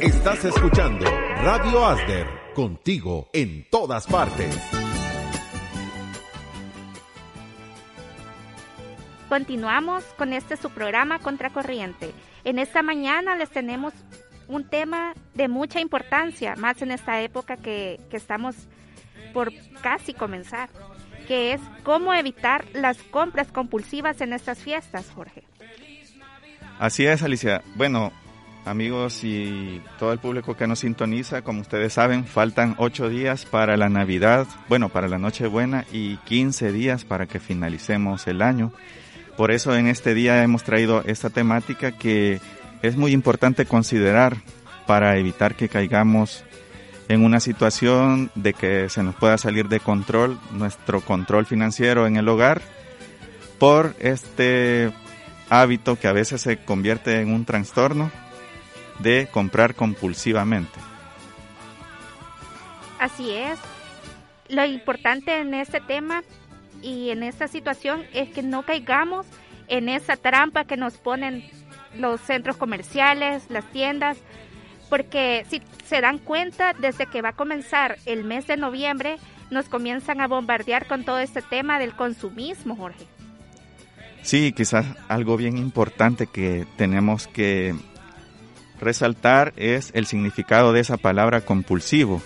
Estás escuchando Radio Asder, contigo en todas partes. Continuamos con este su programa Contracorriente. En esta mañana les tenemos un tema de mucha importancia, más en esta época que, que estamos por casi comenzar, que es cómo evitar las compras compulsivas en estas fiestas, Jorge. Así es, Alicia. Bueno, amigos y todo el público que nos sintoniza, como ustedes saben, faltan ocho días para la Navidad, bueno, para la Nochebuena y 15 días para que finalicemos el año. Por eso en este día hemos traído esta temática que es muy importante considerar para evitar que caigamos en una situación de que se nos pueda salir de control nuestro control financiero en el hogar por este hábito que a veces se convierte en un trastorno de comprar compulsivamente. Así es. Lo importante en este tema y en esta situación es que no caigamos en esa trampa que nos ponen los centros comerciales, las tiendas, porque si se dan cuenta, desde que va a comenzar el mes de noviembre, nos comienzan a bombardear con todo este tema del consumismo, Jorge. Sí, quizás algo bien importante que tenemos que resaltar es el significado de esa palabra compulsivo.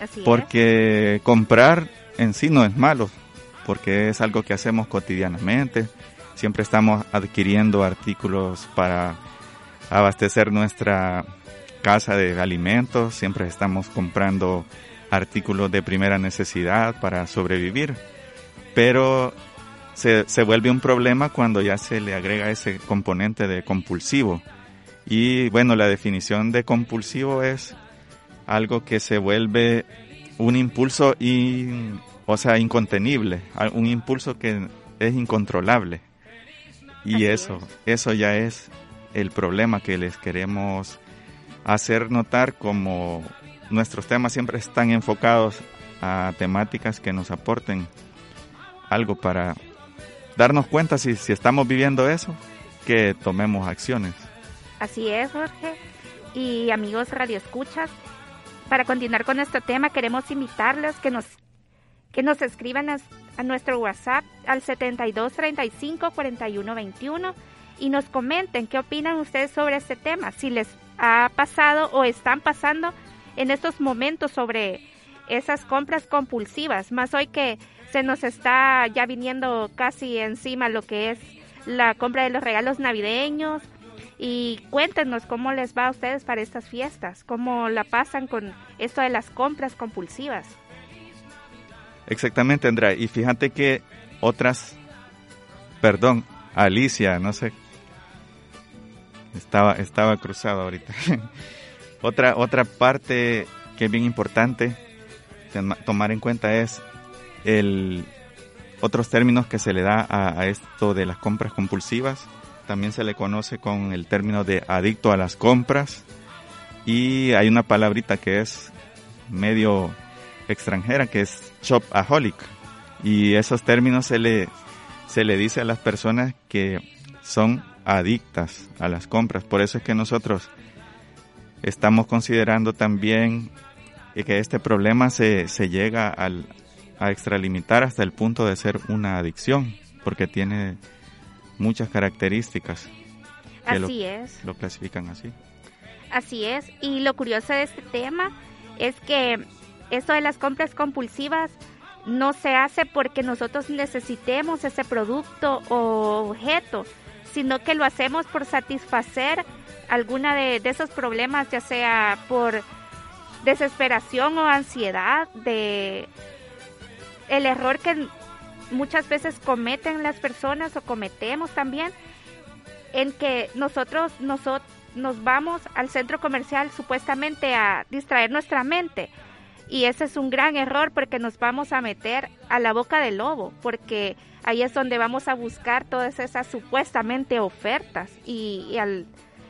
Así porque comprar en sí no es malo, porque es algo que hacemos cotidianamente. Siempre estamos adquiriendo artículos para abastecer nuestra casa de alimentos, siempre estamos comprando artículos de primera necesidad para sobrevivir. Pero se, se vuelve un problema cuando ya se le agrega ese componente de compulsivo y bueno, la definición de compulsivo es algo que se vuelve un impulso o sea, incontenible, un impulso que es incontrolable. Y eso, eso ya es el problema que les queremos hacer notar como nuestros temas siempre están enfocados a temáticas que nos aporten algo para darnos cuenta si, si estamos viviendo eso, que tomemos acciones. Así es, Jorge. Y amigos radioescuchas, para continuar con este tema, queremos invitarles que nos, que nos escriban a, nuestro WhatsApp al 7235-4121 y nos comenten qué opinan ustedes sobre este tema, si les ha pasado o están pasando en estos momentos sobre esas compras compulsivas, más hoy que se nos está ya viniendo casi encima lo que es la compra de los regalos navideños, y cuéntenos cómo les va a ustedes para estas fiestas, cómo la pasan con esto de las compras compulsivas. Exactamente, Andrea. Y fíjate que otras, perdón, Alicia, no sé, estaba, estaba cruzado ahorita. otra, otra parte que es bien importante tomar en cuenta es el otros términos que se le da a esto de las compras compulsivas también se le conoce con el término de adicto a las compras. Y hay una palabrita que es medio extranjera que es shopaholic. Y esos términos se le se le dice a las personas que son adictas a las compras. Por eso es que nosotros estamos considerando también que este problema se, se llega al, a extralimitar hasta el punto de ser una adicción porque tiene muchas características. así es. Lo clasifican así. Así es. Y lo curioso de este tema es que esto de las compras compulsivas no se hace porque nosotros necesitemos ese producto o objeto, sino que lo hacemos por satisfacer alguna de, de esos problemas, ya sea por desesperación o ansiedad, de el error que muchas veces cometen las personas o cometemos también en que nosotros, nosotros nos vamos al centro comercial supuestamente a distraer nuestra mente. Y ese es un gran error porque nos vamos a meter a la boca del lobo, porque ahí es donde vamos a buscar todas esas supuestamente ofertas. Y, al,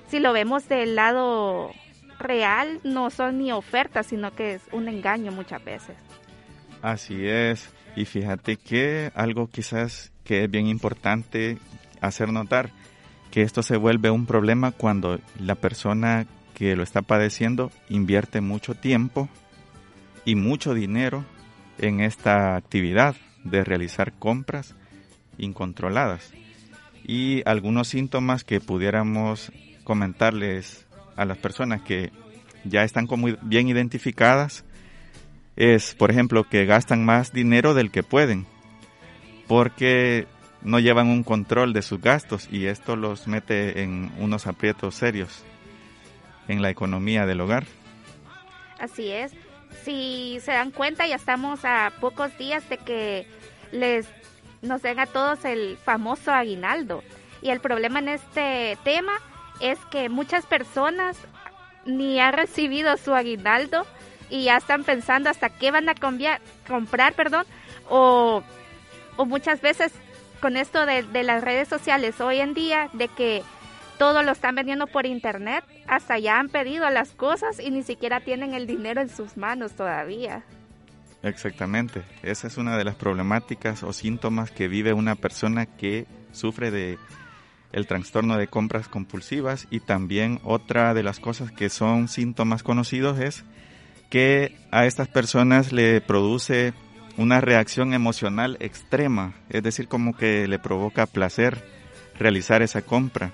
si lo vemos del lado real, no son ni ofertas, sino que es un engaño muchas veces. Así es. Y fíjate que algo quizás que es bien importante hacer notar, que esto se vuelve un problema cuando la persona que lo está padeciendo invierte mucho tiempo y mucho dinero en esta actividad de realizar compras incontroladas. Y algunos síntomas que pudiéramos comentarles a las personas que ya están como bien identificadas es, por ejemplo, que gastan más dinero del que pueden, porque no llevan un control de sus gastos y esto los mete en unos aprietos serios en la economía del hogar. Así es. Si se dan cuenta, ya estamos a pocos días de que les nos den a todos el famoso aguinaldo. Y el problema en este tema es que muchas personas ni han recibido su aguinaldo y ya están pensando hasta qué van a comprar, perdón, o, o muchas veces con esto de, de, las redes sociales hoy en día, de que todo lo están vendiendo por internet, hasta ya han pedido las cosas y ni siquiera tienen el dinero en sus manos todavía. Exactamente, esa es una de las problemáticas o síntomas que vive una persona que sufre de el trastorno de compras compulsivas y también otra de las cosas que son síntomas conocidos es que a estas personas le produce una reacción emocional extrema, es decir, como que le provoca placer realizar esa compra.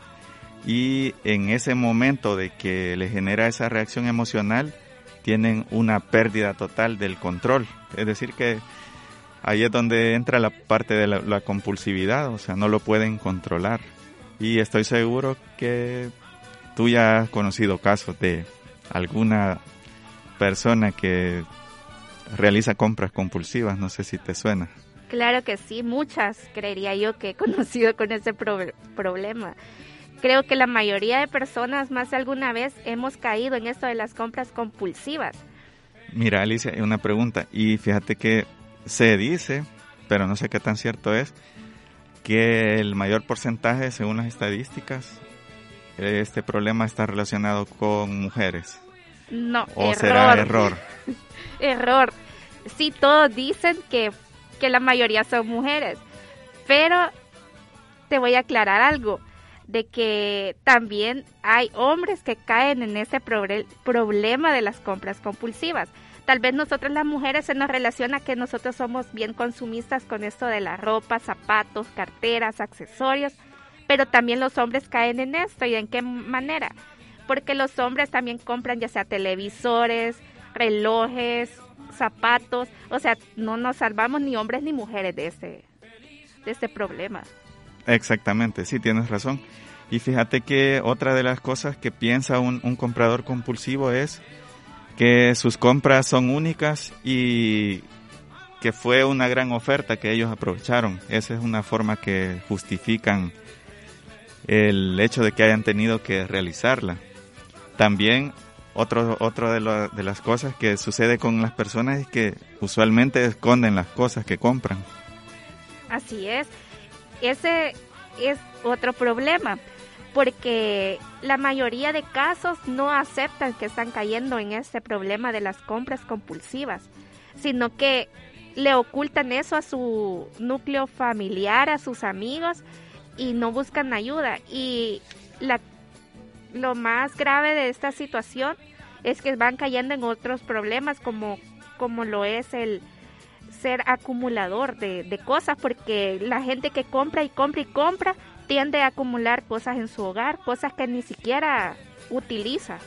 Y en ese momento de que le genera esa reacción emocional, tienen una pérdida total del control. Es decir, que ahí es donde entra la parte de la, compulsividad, o sea, no lo pueden controlar. Y estoy seguro que tú ya has conocido casos de alguna persona que realiza compras compulsivas, no sé si te suena. Claro que sí, muchas creería yo que he conocido con ese problema. Creo que la mayoría de personas más de alguna vez hemos caído en esto de las compras compulsivas. Mira, Alicia, una pregunta. Y fíjate que se dice, pero no sé qué tan cierto es, que el mayor porcentaje, según las estadísticas, este problema está relacionado con mujeres. No, ¿O será error? error. Sí, todos dicen que, que la mayoría son mujeres, pero te voy a aclarar algo de que también hay hombres que caen en ese problema de las compras compulsivas. Tal vez nosotros las mujeres se nos relaciona que nosotros somos bien consumistas con esto de la ropa, zapatos, carteras, accesorios, pero también los hombres caen en esto y en qué manera. Porque los hombres también compran ya sea televisores, relojes, zapatos, o sea, no nos salvamos ni hombres ni mujeres de este, de este problema. Exactamente, sí, tienes razón. Y fíjate que otra de las cosas que piensa un, comprador compulsivo es que sus compras son únicas y que fue una gran oferta que ellos aprovecharon. Esa es una forma que justifican el hecho de que hayan tenido que realizarla. También otro, otro de, de las cosas que sucede con las personas es que usualmente esconden las cosas que compran. Así es ese es otro problema, porque la mayoría de casos no aceptan que están cayendo en este problema de las compras compulsivas, sino que le ocultan eso a su núcleo familiar, a sus amigos y no buscan ayuda. Y la, lo más grave de esta situación es que van cayendo en otros problemas como, como lo es el, ser acumulador de, cosas porque la gente que compra y compra y compra tiende a acumular cosas en su hogar, cosas que ni siquiera utiliza.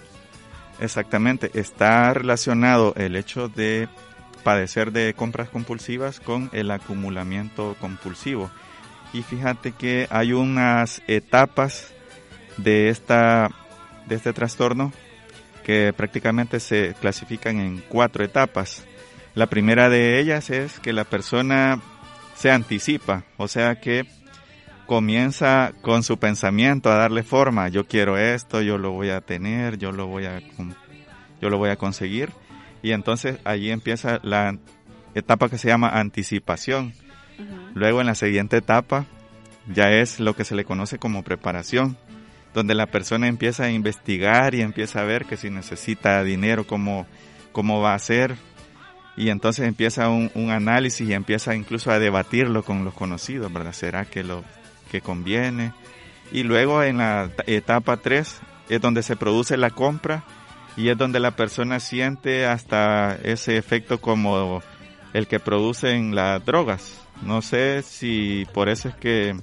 Exactamente, está relacionado el hecho de padecer de compras compulsivas con el acumulamiento compulsivo. Y fíjate que hay unas etapas de esta de este trastorno que prácticamente se clasifican en cuatro etapas. La primera de ellas es que la persona se anticipa, o sea que comienza con su pensamiento a darle forma, yo quiero esto, yo lo voy a tener, yo lo voy a yo lo voy a conseguir y entonces allí empieza la etapa que se llama anticipación. Luego en la siguiente etapa ya es lo que se le conoce como preparación, donde la persona empieza a investigar y empieza a ver que si necesita dinero, cómo, cómo va a ser, y entonces empieza un, análisis y empieza incluso a debatirlo con los conocidos, ¿verdad? ¿Será que lo que conviene? Y luego en la etapa 3 es donde se produce la compra y es donde la persona siente hasta ese efecto como el que producen las drogas. No sé si por eso es que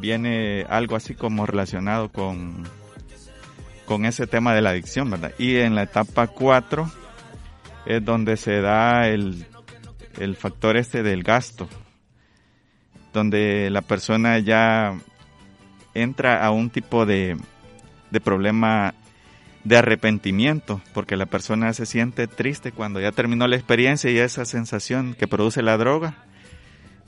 viene algo así como relacionado con, con ese tema de la adicción, ¿verdad? Y en la etapa 4 es donde se da el, el factor este del gasto, donde la persona ya entra a un tipo de, de problema de arrepentimiento, porque la persona se siente triste cuando ya terminó la experiencia y esa sensación que produce la droga,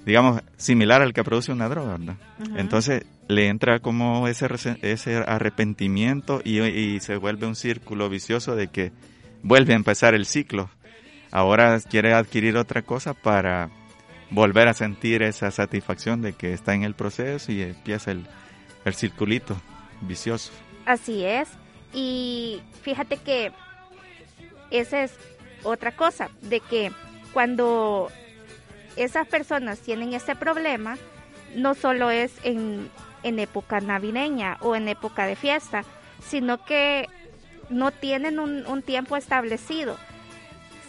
digamos, similar al que produce una droga, ¿verdad? Entonces le entra como ese, ese arrepentimiento y, y, se vuelve un círculo vicioso de que vuelve a empezar el ciclo. Ahora quiere adquirir otra cosa para volver a sentir esa satisfacción de que está en el proceso y empieza el, el circulito vicioso. Así es. Y fíjate que esa es otra cosa, de que cuando esas personas tienen ese problema, no solo es en, en época navideña o en época de fiesta, sino que no tienen un, un tiempo establecido.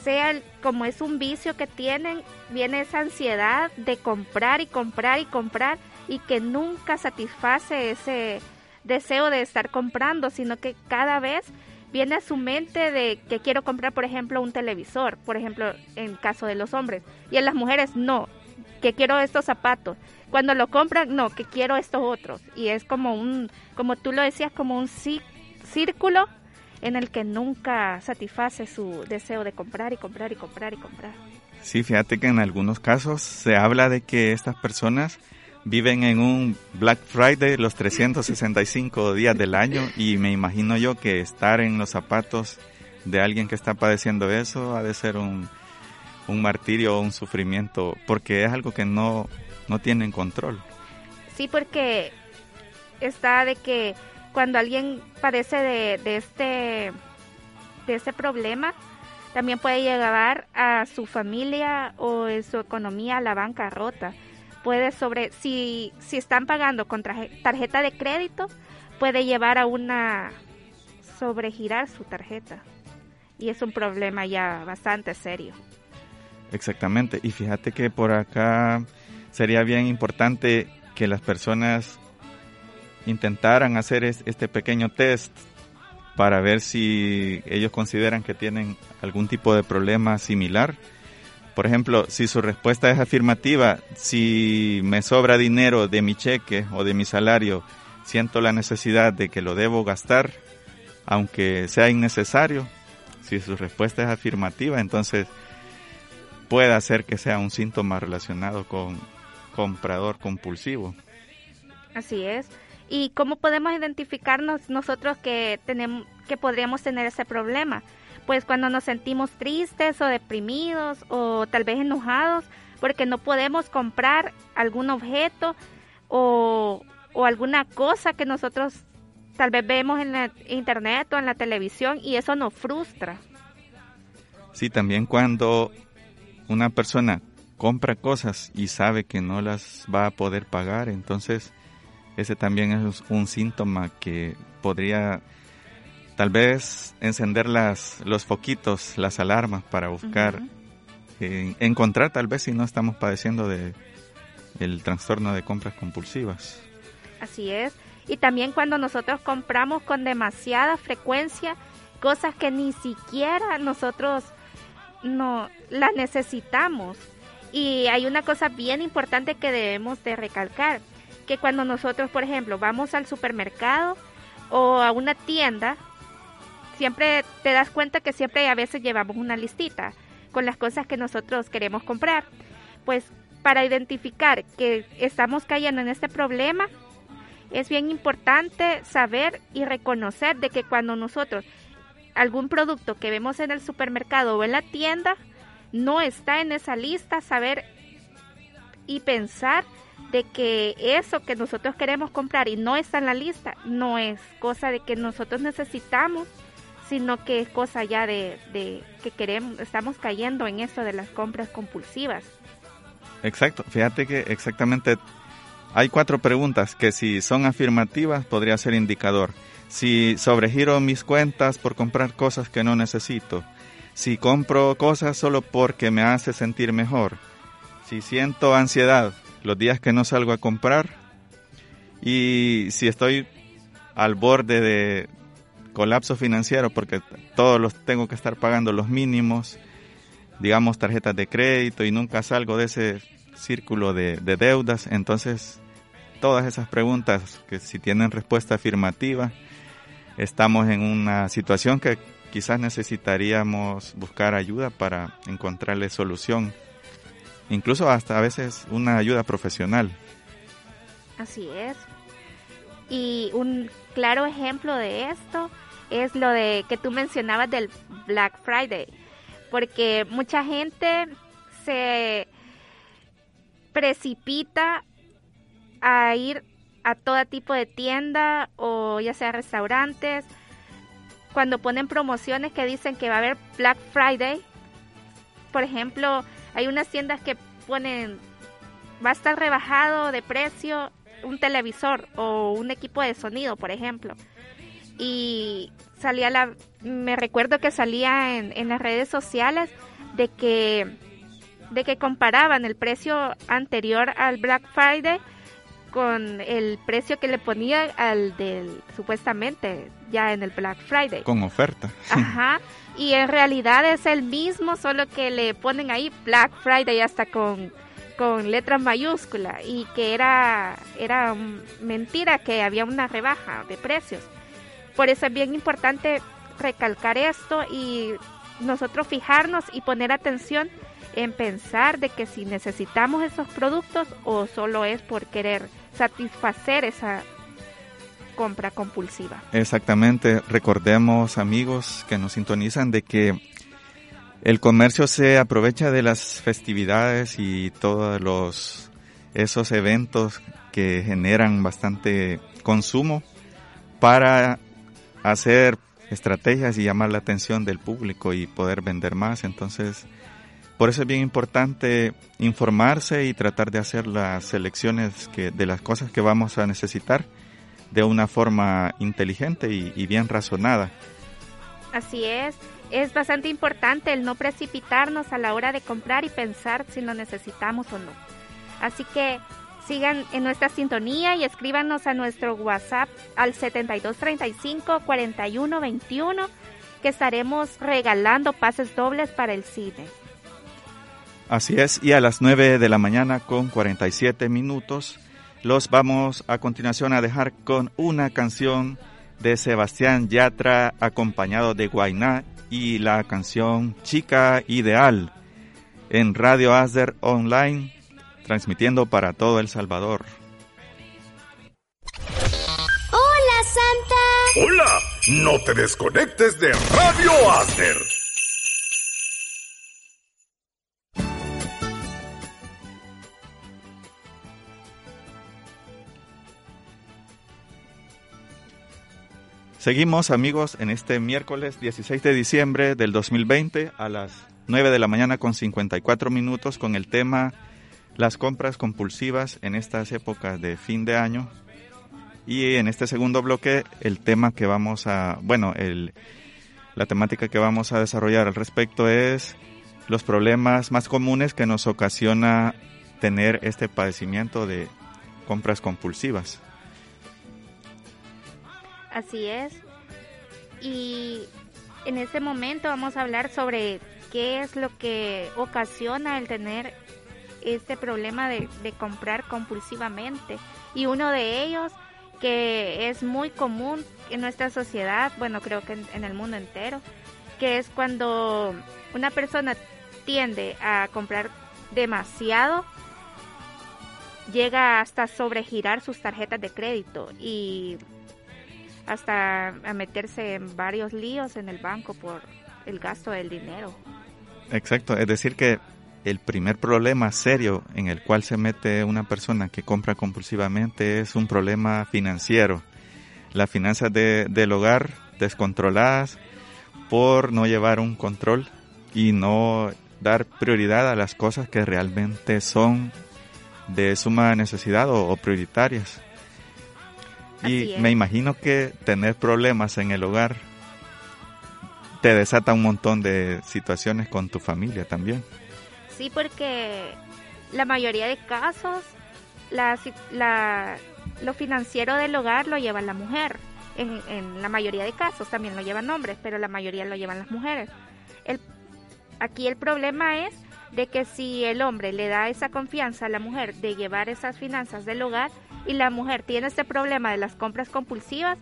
Sea como es un vicio que tienen, viene esa ansiedad de comprar y comprar y comprar y que nunca satisface ese, deseo de estar comprando, sino que cada vez viene a su mente de que quiero comprar, por ejemplo, un televisor, por ejemplo, en caso de los hombres, y en las mujeres no, que quiero estos zapatos. Cuando lo compran, no, que quiero estos otros. Y es como un, como tú lo decías, como un círculo en el que nunca satisface su deseo de comprar y comprar y comprar y comprar. Sí, fíjate que en algunos casos se habla de que estas personas viven en un Black Friday los 365 días del año y me imagino yo que estar en los zapatos de alguien que está padeciendo eso ha de ser un, un martirio o un sufrimiento porque es algo que no, no tienen control. Sí, porque está de que cuando alguien padece de, de este de este problema, también puede llevar a su familia o su economía a la bancarrota puede sobre, si, si están pagando con tarjeta de crédito, puede llevar a una sobregirar su tarjeta. Y es un problema ya bastante serio. Exactamente. Y fíjate que por acá sería bien importante que las personas intentaran hacer este pequeño test para ver si ellos consideran que tienen algún tipo de problema similar por ejemplo, si su respuesta es afirmativa, si me sobra dinero de mi cheque o de mi salario, siento la necesidad de que lo debo gastar, aunque sea innecesario. Si su respuesta es afirmativa, entonces puede ser que sea un síntoma relacionado con comprador compulsivo. Así es. ¿Y cómo podemos identificarnos nosotros que tenemos que podríamos tener ese problema? Pues cuando nos sentimos tristes o deprimidos o tal vez enojados porque no podemos comprar algún objeto o, alguna cosa que nosotros tal vez vemos en la internet o en la televisión y eso nos frustra. Sí, también cuando una persona compra cosas y sabe que no las va a poder pagar, entonces ese también es un síntoma que podría tal vez encender las, los foquitos, las alarmas para buscar, eh, encontrar tal vez si no estamos padeciendo de el trastorno de compras compulsivas. Así es. Y también cuando nosotros compramos con demasiada frecuencia cosas que ni siquiera nosotros no las necesitamos. Y hay una cosa bien importante que debemos de recalcar, que cuando nosotros, por ejemplo, vamos al supermercado o a una tienda, siempre te das cuenta que siempre a veces llevamos una listita con las cosas que nosotros queremos comprar. Pues para identificar que estamos cayendo en este problema, es bien importante saber y reconocer de que cuando nosotros algún producto que vemos en el supermercado o en la tienda no está en esa lista, saber y pensar de que eso que nosotros queremos comprar y no está en la lista no es cosa de que nosotros necesitamos sino que es cosa ya de, que queremos, estamos cayendo en eso de las compras compulsivas. Exacto, fíjate que exactamente hay cuatro preguntas que si son afirmativas podría ser indicador. si sobregiro mis cuentas por comprar cosas que no necesito, si compro cosas solo porque me hace sentir mejor, si siento ansiedad los días que no salgo a comprar y si estoy al borde de colapso financiero porque todos los tengo que estar pagando los mínimos, digamos tarjetas de crédito y nunca salgo de ese círculo de, de deudas, entonces todas esas preguntas que si tienen respuesta afirmativa, estamos en una situación que quizás necesitaríamos buscar ayuda para encontrarle solución, incluso hasta a veces una ayuda profesional. Así es. Y un claro ejemplo de esto es lo de que tú mencionabas del Black Friday, porque mucha gente se precipita a ir a todo tipo de tienda o ya sea restaurantes cuando ponen promociones que dicen que va a haber Black Friday. Por ejemplo, hay unas tiendas que ponen va a estar rebajado de precio un televisor o un equipo de sonido, por ejemplo. Y salía la me recuerdo que salía en, en las redes sociales de que de que comparaban el precio anterior al Black Friday con el precio que le ponía al del supuestamente ya en el Black Friday. Con oferta. Ajá. Y en realidad es el mismo, solo que le ponen ahí Black Friday hasta con, con letra mayúscula y que era, era mentira que había una rebaja de precios. Por eso es bien importante recalcar esto y nosotros fijarnos y poner atención en pensar de que si necesitamos esos productos o solo es por querer satisfacer esa compra compulsiva. Exactamente, recordemos amigos que nos sintonizan de que el comercio se aprovecha de las festividades y todos los esos eventos que generan bastante consumo para hacer estrategias y llamar la atención del público y poder vender más. Entonces, por eso es bien importante informarse y tratar de hacer las selecciones de las cosas que vamos a necesitar de una forma inteligente y, bien razonada. Así es, es bastante importante el no precipitarnos a la hora de comprar y pensar si lo necesitamos o no. Así que sigan en nuestra sintonía y escríbanos a nuestro WhatsApp al 7235 4121 que estaremos regalando pases dobles para el cine. Así es, y a las 9 de la mañana con 47 minutos los vamos a continuación a dejar con una canción de Sebastián Yatra acompañado de Guainá y la canción Chica Ideal en Radio Asder Online transmitiendo para todo El Salvador. Hola Santa. Hola, no te desconectes de Radio Asder. Seguimos amigos en este miércoles 16 de diciembre del 2020 a las 9 de la mañana con 54 minutos con el tema las compras compulsivas en estas épocas de fin de año. Y en este segundo bloque el tema que vamos a, bueno, el, la temática que vamos a desarrollar al respecto es los problemas más comunes que nos ocasiona tener este padecimiento de compras compulsivas. Así es. Y en este momento vamos a hablar sobre qué es lo que ocasiona el tener este problema de, comprar compulsivamente. Y uno de ellos que es muy común en nuestra sociedad, bueno, creo que en, el mundo entero, que es cuando una persona tiende a comprar demasiado, llega hasta sobregirar sus tarjetas de crédito y hasta a meterse en varios líos en el banco por el gasto del dinero. Exacto, es decir que el primer problema serio en el cual se mete una persona que compra compulsivamente es un problema financiero. Las finanzas de, del hogar descontroladas por no llevar un control y no dar prioridad a las cosas que realmente son de suma necesidad o prioritarias. Y me imagino que tener problemas en el hogar te desata un montón de situaciones con tu familia también. Sí, porque la mayoría de casos, la, la, lo financiero del hogar lo lleva la mujer. En, en, la mayoría de casos también lo llevan hombres, pero la mayoría lo llevan las mujeres. El, aquí el problema es de que si el hombre le da esa confianza a la mujer de llevar esas finanzas del hogar y la mujer tiene este problema de las compras compulsivas,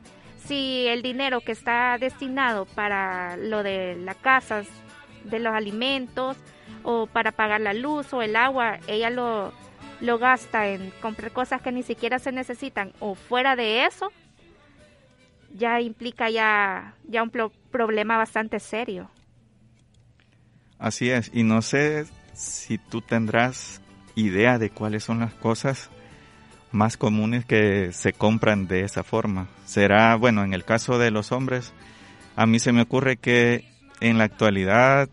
si el dinero que está destinado para lo de la casa, de los alimentos o para pagar la luz o el agua, ella lo, lo gasta en comprar cosas que ni siquiera se necesitan o fuera de eso, ya implica ya, ya un problema bastante serio. Así es, y no sé si tú tendrás idea de cuáles son las cosas más comunes que se compran de esa forma. Será, bueno, en el caso de los hombres, a mí se me ocurre que en la actualidad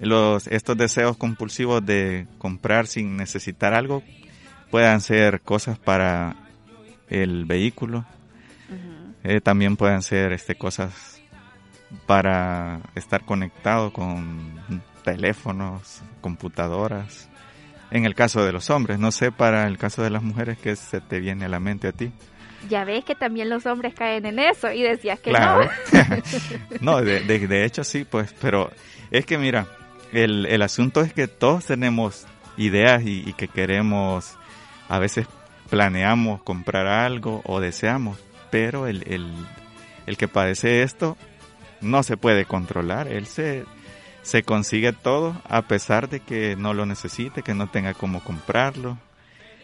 los estos deseos compulsivos de comprar sin necesitar algo puedan ser cosas para el vehículo. Eh, también pueden ser este cosas para estar conectado con teléfonos, computadoras. En el caso de los hombres, no sé para el caso de las mujeres que se te viene a la mente a ti. Ya ves que también los hombres caen en eso y decías que no. no, de, de, hecho sí, pues, pero es que mira, el, el asunto es que todos tenemos ideas y, y que queremos, a veces planeamos comprar algo o deseamos, pero el, el, el que padece esto no se puede controlar, él se se consigue todo a pesar de que no lo necesite, que no tenga cómo comprarlo.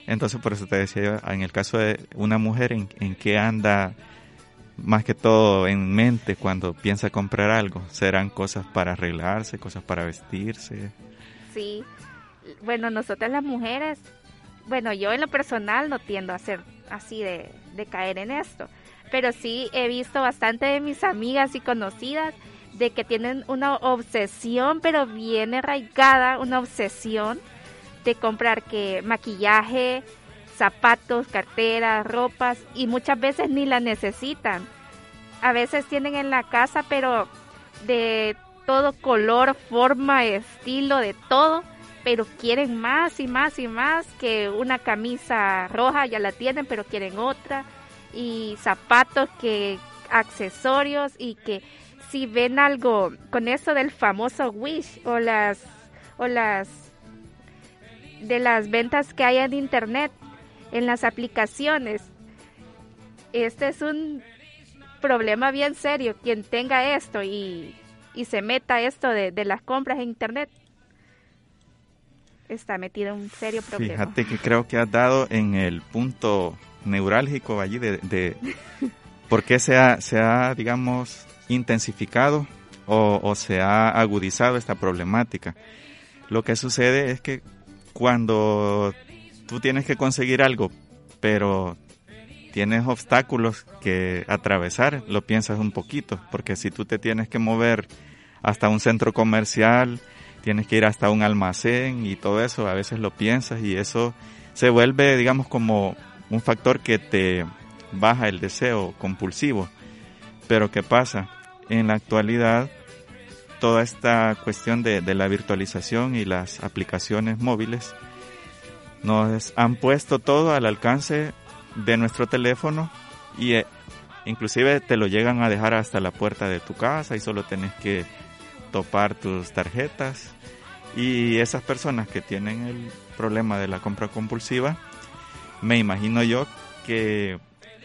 Entonces por eso te decía yo, en el caso de una mujer en, que anda más que todo en mente cuando piensa comprar algo, serán cosas para arreglarse, cosas para vestirse. Sí, bueno, nosotras las mujeres, bueno, yo en lo personal no tiendo a ser así de, de caer en esto, pero sí he visto bastante de mis amigas y conocidas de que tienen una obsesión, pero bien arraigada, una obsesión de comprar que maquillaje, zapatos, carteras, ropas y muchas veces ni la necesitan. A veces tienen en la casa, pero de todo color, forma, estilo, de todo, pero quieren más y más y más que una camisa roja, ya la tienen, pero quieren otra, y zapatos que accesorios y que si ven algo con eso del famoso Wish o las o las de las ventas que hay en internet en las aplicaciones. Este es un problema bien serio. Quien tenga esto y, y se meta esto de, de, las compras en internet está metido en un serio problema. Fíjate que creo que has dado en el punto neurálgico allí de, de por qué se ha, se ha, digamos, intensificado o, se ha agudizado esta problemática. Lo que sucede es que cuando tú tienes que conseguir algo, pero tienes obstáculos que atravesar, lo piensas un poquito, porque si tú te tienes que mover hasta un centro comercial, tienes que ir hasta un almacén y todo eso, a veces lo piensas y eso se vuelve, digamos, como un factor que te baja el deseo compulsivo. Pero ¿qué pasa? En la actualidad, toda esta cuestión de, la virtualización y las aplicaciones móviles nos han puesto todo al alcance de nuestro teléfono y eh, inclusive te lo llegan a dejar hasta la puerta de tu casa y solo tenés que topar tus tarjetas. Y esas personas que tienen el problema de la compra compulsiva me imagino yo que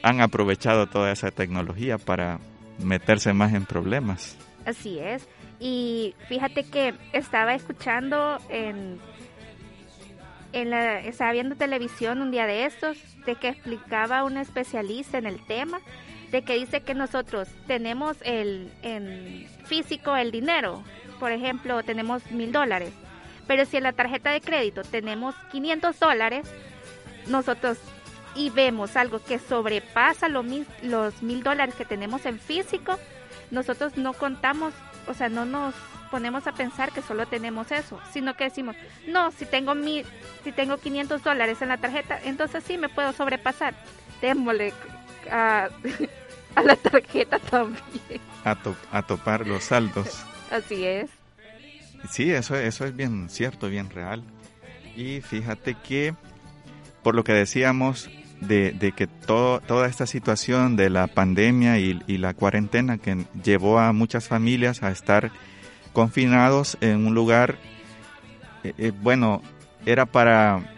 han aprovechado toda esa tecnología para meterse más en problemas. Así es. Y fíjate que estaba escuchando en, en la, estaba viendo televisión un día de estos, de que explicaba un especialista en el tema, de que dice que nosotros tenemos el en físico el dinero, por ejemplo, tenemos mil dólares, pero si en la tarjeta de crédito tenemos 500 dólares, nosotros y vemos algo que sobrepasa lo, los mil dólares que tenemos en físico, nosotros no contamos, o sea, no nos ponemos a pensar que solo tenemos eso, sino que decimos, no, si tengo si tengo 500 dólares en la tarjeta, entonces sí me puedo sobrepasar. Démosle a, a la tarjeta también. A, to- a topar los saldos. Así es. Sí, eso, eso es bien cierto, bien real. Y fíjate que, por lo que decíamos, de, que todo, toda esta situación de la pandemia y, la cuarentena que llevó a muchas familias a estar confinados en un lugar, eh, eh, bueno, era para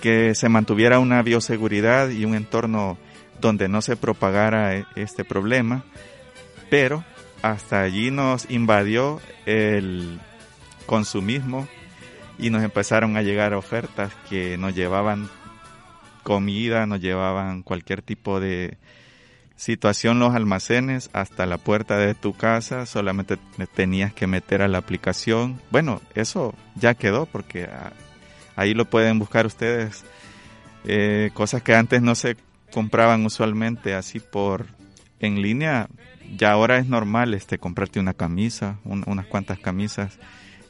que se mantuviera una bioseguridad y un entorno donde no se propagara e- este problema, pero hasta allí nos invadió el consumismo y nos empezaron a llegar ofertas que nos llevaban comida, nos llevaban cualquier tipo de situación los almacenes hasta la puerta de tu casa, solamente me tenías que meter a la aplicación. Bueno, eso ya quedó porque ah, ahí lo pueden buscar ustedes. Eh, cosas que antes no se compraban usualmente así por en línea, ya ahora es normal este comprarte una camisa, un- unas cuantas camisas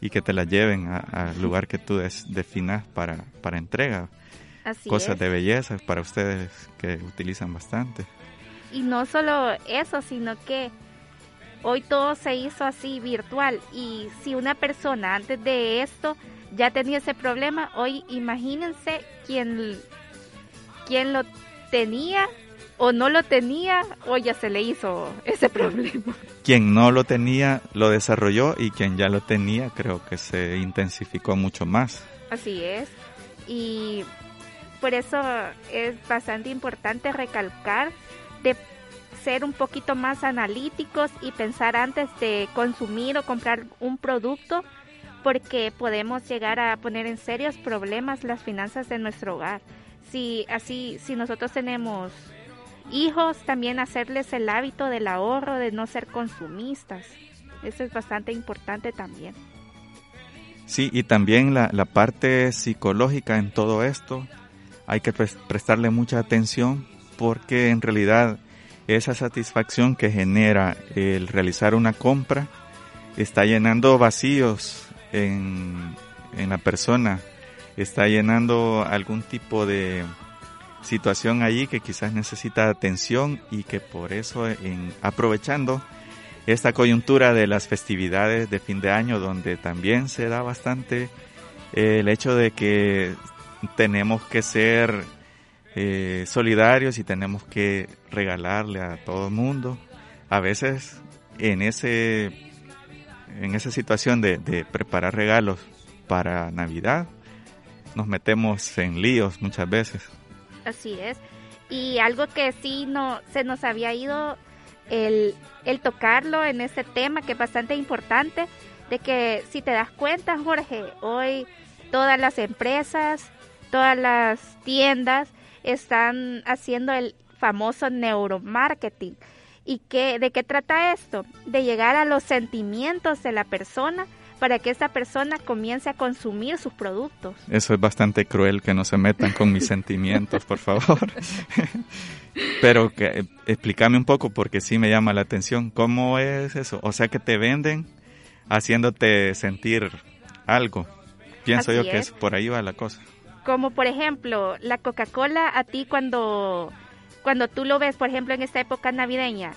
y que te las lleven al lugar que tú des- definas para, para entrega. Así Cosas es. de belleza para ustedes que utilizan bastante. Y no solo eso, sino que hoy todo se hizo así virtual. Y si una persona antes de esto ya tenía ese problema, hoy imagínense quién, quién lo tenía o no lo tenía o ya se le hizo ese problema. Quien no lo tenía lo desarrolló y quien ya lo tenía creo que se intensificó mucho más. Así es. Y por eso es bastante importante recalcar de ser un poquito más analíticos y pensar antes de consumir o comprar un producto porque podemos llegar a poner en serios problemas las finanzas de nuestro hogar. Si así si nosotros tenemos hijos, también hacerles el hábito del ahorro, de no ser consumistas. Eso es bastante importante también. Sí, y también la, la parte psicológica en todo esto, hay que pres- prestarle mucha atención porque en realidad esa satisfacción que genera el realizar una compra está llenando vacíos en, en la persona, está llenando algún tipo de situación allí que quizás necesita atención y que por eso en, aprovechando esta coyuntura de las festividades de fin de año donde también se da bastante el hecho de que tenemos que ser eh, solidarios y tenemos que regalarle a todo el mundo. A veces en ese en esa situación de, de preparar regalos para Navidad nos metemos en líos muchas veces. Así es. Y algo que sí no se nos había ido el, el tocarlo en este tema que es bastante importante, de que si te das cuenta, Jorge, hoy todas las empresas, todas las tiendas están haciendo el famoso neuromarketing. ¿Y qué, de qué trata esto? De llegar a los sentimientos de la persona para que esta persona comience a consumir sus productos. Eso es bastante cruel que no se metan con mis sentimientos, por favor. Pero que eh, explícame un poco porque sí me llama la atención. ¿Cómo es eso? O sea que te venden haciéndote sentir algo. Pienso Así yo que es por ahí va la cosa. Como por ejemplo, la Coca-Cola a ti cuando, cuando tú lo ves, por ejemplo, en esta época navideña,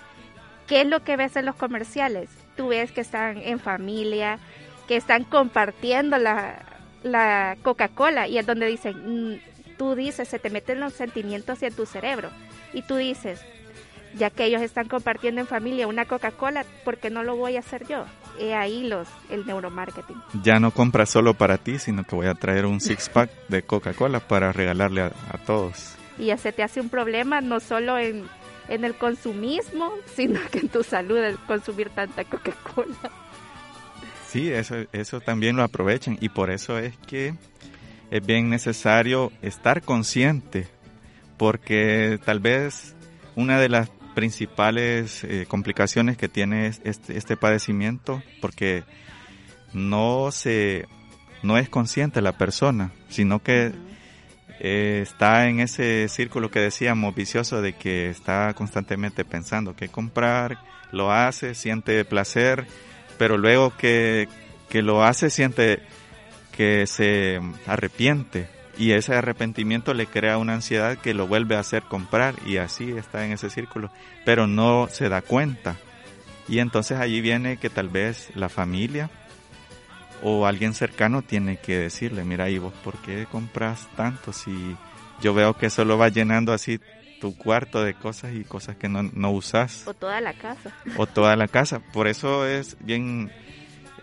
¿qué es lo que ves en los comerciales? Tú ves que están en familia, que están compartiendo la, la Coca-Cola y es donde dicen, mm, tú dices, se te meten los sentimientos en tu cerebro y tú dices, ya que ellos están compartiendo en familia una Coca-Cola, ¿por qué no lo voy a hacer yo? He ahí los, el neuromarketing. Ya no compras solo para ti, sino que voy a traer un six-pack de Coca-Cola para regalarle a, a todos. y ya se te hace un problema no solo en, en el consumismo, sino que en tu salud el consumir tanta Coca-Cola. Sí, eso, eso también lo aprovechan y por eso es que es bien necesario estar consciente porque tal vez una de las principales eh, complicaciones que tiene es- este, este padecimiento porque no se no es consciente la persona sino que eh, está en ese círculo que decíamos vicioso de que está constantemente pensando qué comprar lo hace siente placer pero luego que, que lo hace siente que se arrepiente y ese arrepentimiento le crea una ansiedad que lo vuelve a hacer comprar y así está en ese círculo, pero no se da cuenta. Y entonces allí viene que tal vez la familia o alguien cercano tiene que decirle, mira, ¿y vos por qué compras tanto si yo veo que solo va llenando así tu cuarto de cosas y cosas que no, no usas? O toda la casa. O toda la casa. Por eso es bien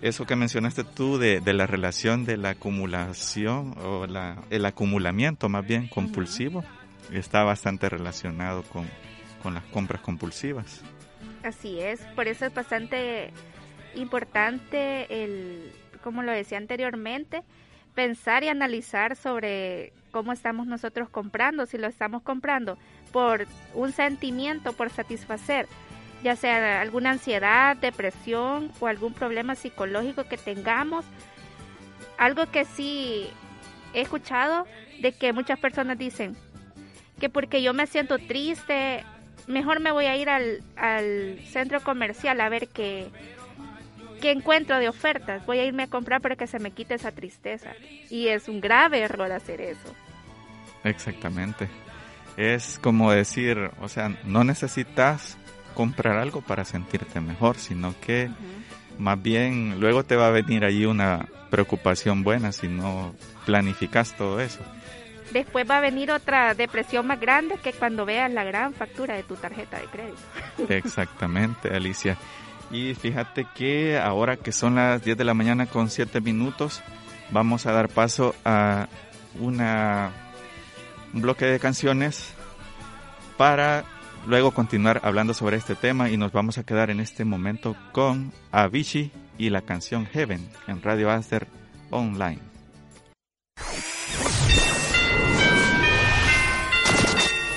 eso que mencionaste tú de, de la relación de la acumulación o la, el acumulamiento más bien compulsivo está bastante relacionado con, con las compras compulsivas. Así es, por eso es bastante importante el, como lo decía anteriormente, pensar y analizar sobre cómo estamos nosotros comprando, si lo estamos comprando por un sentimiento, por satisfacer ya sea alguna ansiedad, depresión o algún problema psicológico que tengamos. Algo que sí he escuchado de que muchas personas dicen que porque yo me siento triste, mejor me voy a ir al, al centro comercial a ver qué, qué encuentro de ofertas. Voy a irme a comprar para que se me quite esa tristeza. Y es un grave error hacer eso. Exactamente. Es como decir, o sea, no necesitas comprar algo para sentirte mejor, sino que más bien luego te va a venir ahí una preocupación buena si no planificas todo eso. Después va a venir otra depresión más grande que cuando veas la gran factura de tu tarjeta de crédito. Exactamente, Alicia. Y fíjate que ahora que son las 10 de la mañana con 7 minutos, vamos a dar paso a una, un bloque de canciones para luego continuar hablando sobre este tema y nos vamos a quedar en este momento con Avicii y la canción Heaven en Radio Aster Online.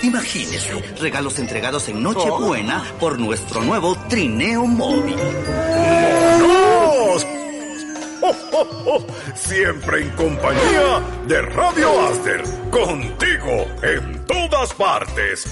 Imagínese, regalos entregados en Nochebuena por nuestro nuevo trineo móvil. Siempre en compañía de Radio Aster, contigo en todas partes.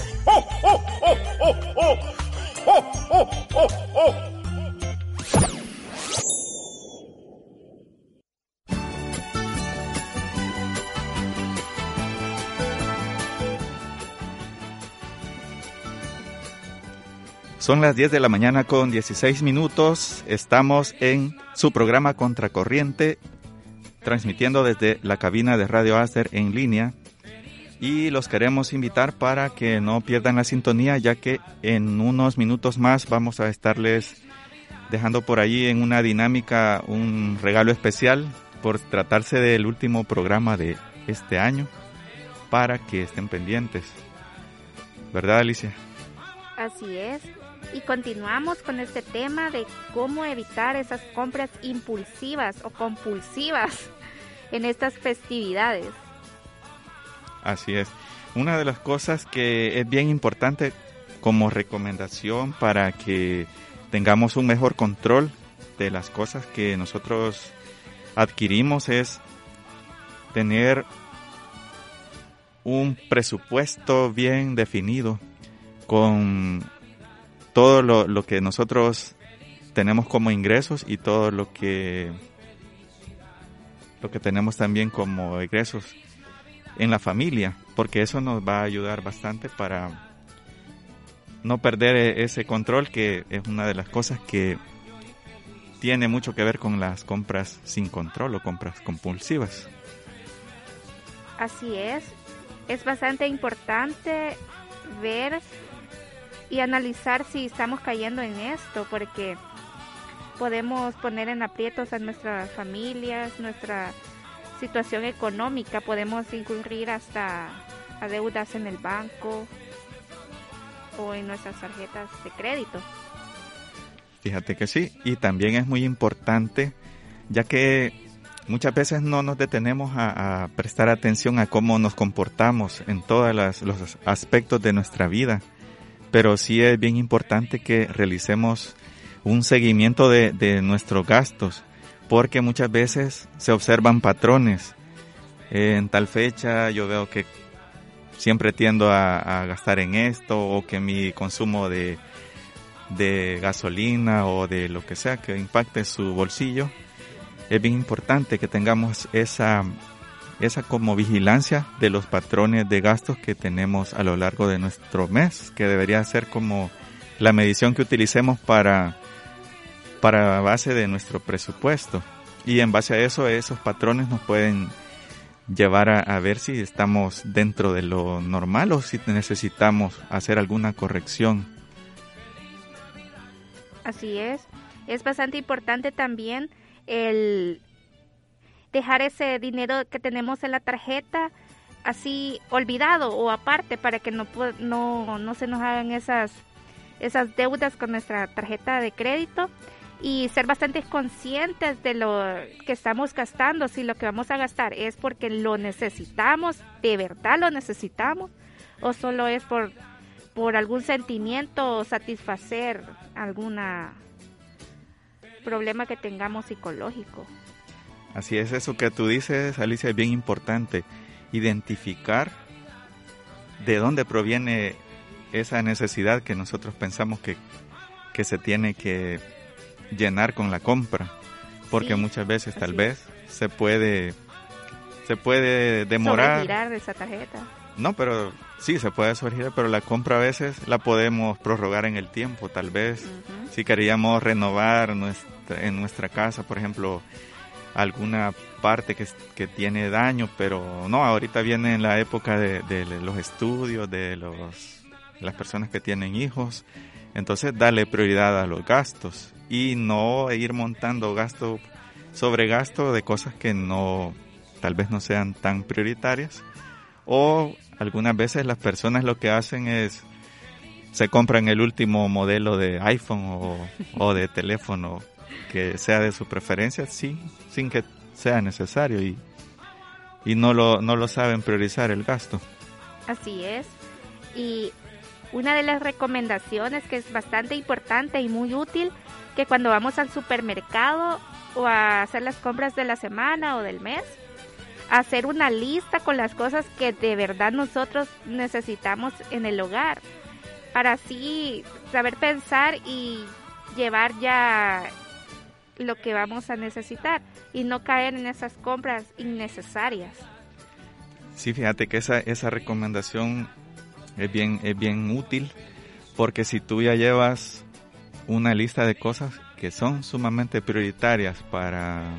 Son las 10 de la mañana con 16 minutos. Estamos en su programa Contracorriente, transmitiendo desde la cabina de Radio Aster en línea. Y los queremos invitar para que no pierdan la sintonía, ya que en unos minutos más vamos a estarles dejando por ahí en una dinámica un regalo especial por tratarse del último programa de este año, para que estén pendientes. ¿Verdad, Alicia? Así es. Y continuamos con este tema de cómo evitar esas compras impulsivas o compulsivas en estas festividades. Así es. Una de las cosas que es bien importante como recomendación para que tengamos un mejor control de las cosas que nosotros adquirimos es tener un presupuesto bien definido con todo lo, que nosotros tenemos como ingresos y todo lo que lo que tenemos también como ingresos en la familia, porque eso nos va a ayudar bastante para no perder e, ese control que es una de las cosas que tiene mucho que ver con las compras sin control o compras compulsivas. Así es, es bastante importante ver y analizar si estamos cayendo en esto, porque podemos poner en aprietos a nuestras familias, nuestra situación económica, podemos incurrir hasta a deudas en el banco o en nuestras tarjetas de crédito. Fíjate que sí, y también es muy importante, ya que muchas veces no nos detenemos a, prestar atención a cómo nos comportamos en todos los aspectos de nuestra vida pero sí es bien importante que realicemos un seguimiento de, de nuestros gastos, porque muchas veces se observan patrones. En tal fecha yo veo que siempre tiendo a, a gastar en esto o que mi consumo de, de gasolina o de lo que sea que impacte su bolsillo. Es bien importante que tengamos esa esa como vigilancia de los patrones de gastos que tenemos a lo largo de nuestro mes, que debería ser como la medición que utilicemos para, para base de nuestro presupuesto. Y en base a eso, esos patrones nos pueden llevar a, a, ver si estamos dentro de lo normal o si necesitamos hacer alguna corrección. Así es. Es bastante importante también el dejar ese dinero que tenemos en la tarjeta así olvidado o aparte para que no, no, no se nos hagan esas, esas deudas con nuestra tarjeta de crédito y ser bastante conscientes de lo que estamos gastando, si lo que vamos a gastar es porque lo necesitamos, de verdad lo necesitamos, o solo es por, por algún sentimiento o satisfacer alguna problema que tengamos psicológico. Así es, eso que tú dices, Alicia, es bien importante, identificar de dónde proviene esa necesidad que nosotros pensamos que, que se tiene que llenar con la compra, porque muchas veces tal vez se puede se puede demorar. de esa tarjeta. No, pero sí se puede surgir, pero la compra a veces la podemos prorrogar en el tiempo, tal vez. Si queríamos renovar nuestra, en nuestra casa, por ejemplo, alguna parte que, que, tiene daño, pero no, ahorita viene en la época de, los estudios, de los, las personas que tienen hijos, entonces dale prioridad a los gastos y no ir montando gasto sobre gasto de cosas que no tal vez no sean tan prioritarias. O algunas veces las personas lo que hacen es se compran el último modelo de iPhone o de teléfono que sea de su preferencia sí, sin que sea necesario y, y no, lo, no lo saben priorizar el gasto. Así es. Y una de las recomendaciones que es bastante importante y muy útil que cuando vamos al supermercado o a hacer las compras de la semana o del mes, hacer una lista con las cosas que de verdad nosotros necesitamos en el hogar, para así saber pensar y llevar ya lo que vamos a necesitar y no caer en esas compras innecesarias. Sí, fíjate que esa, esa recomendación es bien, es bien útil porque si tú ya llevas una lista de cosas que son sumamente prioritarias para,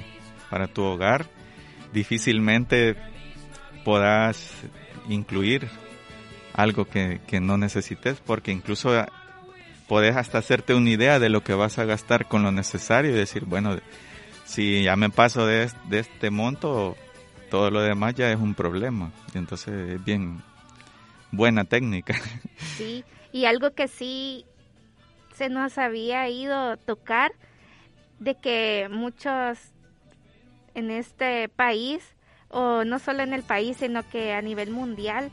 para tu hogar, difícilmente podrás incluir algo que, que, no necesites, porque incluso podés hasta hacerte una idea de lo que vas a gastar con lo necesario y decir, bueno, si ya me paso de, este monto, todo lo demás ya es un problema. Y entonces es bien buena técnica. Sí, y algo que sí se nos había ido tocar de que muchos en este país, o no solo en el país, sino que a nivel mundial,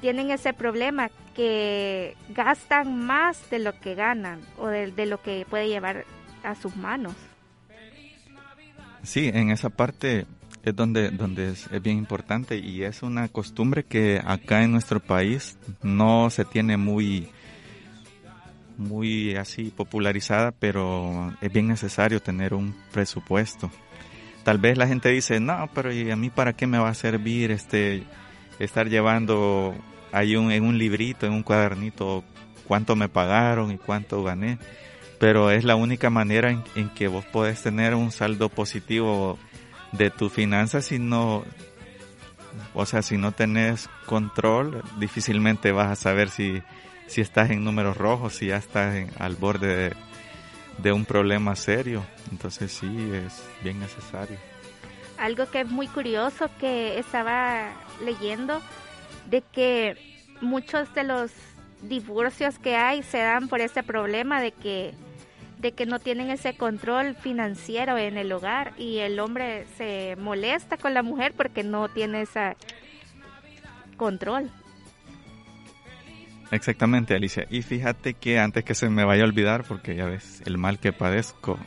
tienen ese problema que gastan más de lo que ganan o de, lo que puede llevar a sus manos. Sí, en esa parte es donde, donde es, bien importante y es una costumbre que acá en nuestro país no se tiene muy, muy así popularizada, pero es bien necesario tener un presupuesto. Tal vez la gente dice, no, pero ¿y a mí para qué me va a servir este estar llevando ahí un, en un librito, en un cuadernito, cuánto me pagaron y cuánto gané? Pero es la única manera en, que vos podés tener un saldo positivo de tus finanzas si no, o sea, si no tenés control, difícilmente vas a saber si si estás en números rojos, si ya estás al borde de, un problema serio. Entonces sí, es bien necesario. Algo que es muy curioso que estaba leyendo, de que muchos de los divorcios que hay se dan por ese problema de que de que no tienen ese control financiero en el hogar y el hombre se molesta con la mujer porque no tiene ese control. Exactamente, Alicia. Y fíjate que antes que se me vaya a olvidar, porque ya ves el mal que padezco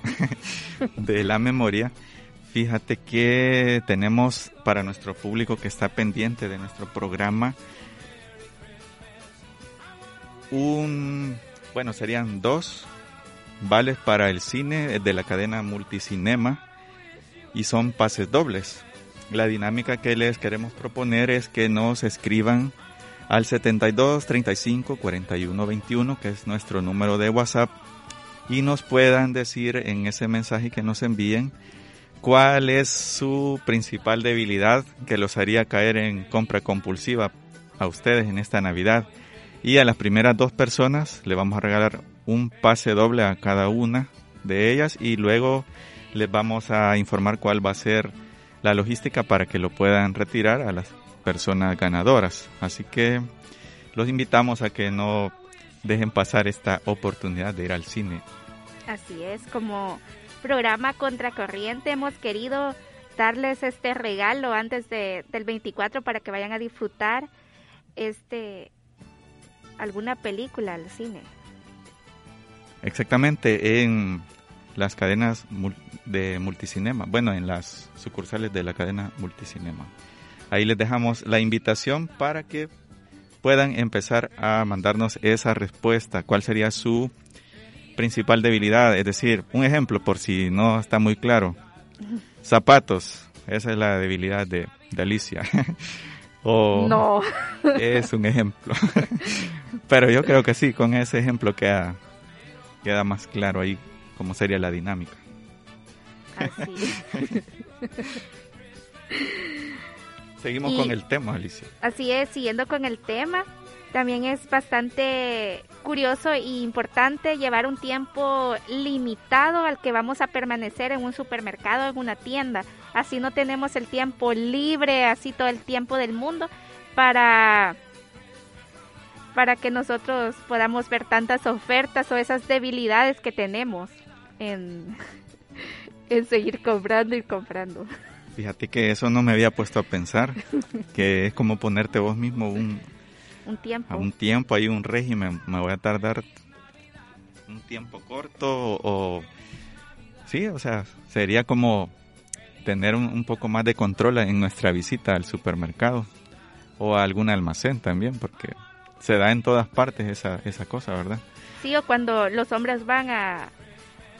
de la memoria, fíjate que tenemos para nuestro público que está pendiente de nuestro programa un, bueno, serían dos vales para el cine de la cadena Multicinema y son pases dobles. la dinámica que les queremos proponer es que nos escriban al 72 35 41 21, que es nuestro número de WhatsApp, y nos puedan decir en ese mensaje que nos envíen cuál es su principal debilidad que los haría caer en compra compulsiva a ustedes en esta Navidad. Y a las primeras dos personas le vamos a regalar un pase doble a cada una de ellas y luego les vamos a informar cuál va a ser la logística para que lo puedan retirar a las personas ganadoras. Así que los invitamos a que no dejen pasar esta oportunidad de ir al cine. Así es, como programa Contracorriente hemos querido darles este regalo antes de, del 24 para que vayan a disfrutar este alguna película al cine. Exactamente, en las cadenas de multicinema, bueno, en las sucursales de la cadena multicinema. Ahí les dejamos la invitación para que puedan empezar a mandarnos esa respuesta, cuál sería su principal debilidad, es decir, un ejemplo por si no está muy claro. Zapatos, esa es la debilidad de, de Alicia. o no. es un ejemplo. Pero yo creo que sí, con ese ejemplo queda, queda más claro ahí cómo sería la dinámica. Así. Seguimos Y- con el tema, Alicia. Así es, siguiendo con el tema, también es bastante curioso e importante llevar un tiempo limitado al que vamos a permanecer en un supermercado en una tienda. Así no tenemos el tiempo libre, así todo el tiempo del mundo para para que nosotros podamos ver tantas ofertas o esas debilidades que tenemos en, en seguir comprando y comprando. Fíjate que eso no me había puesto a pensar, que es como ponerte vos mismo un, Un tiempo. a un tiempo, hay un régimen, me voy a tardar un tiempo corto o, sí, o sea, sería como tener un, un poco más de control en nuestra visita al supermercado o a algún almacén también, porque se da en todas partes esa, esa cosa, ¿verdad? Sí, o cuando los hombres van a,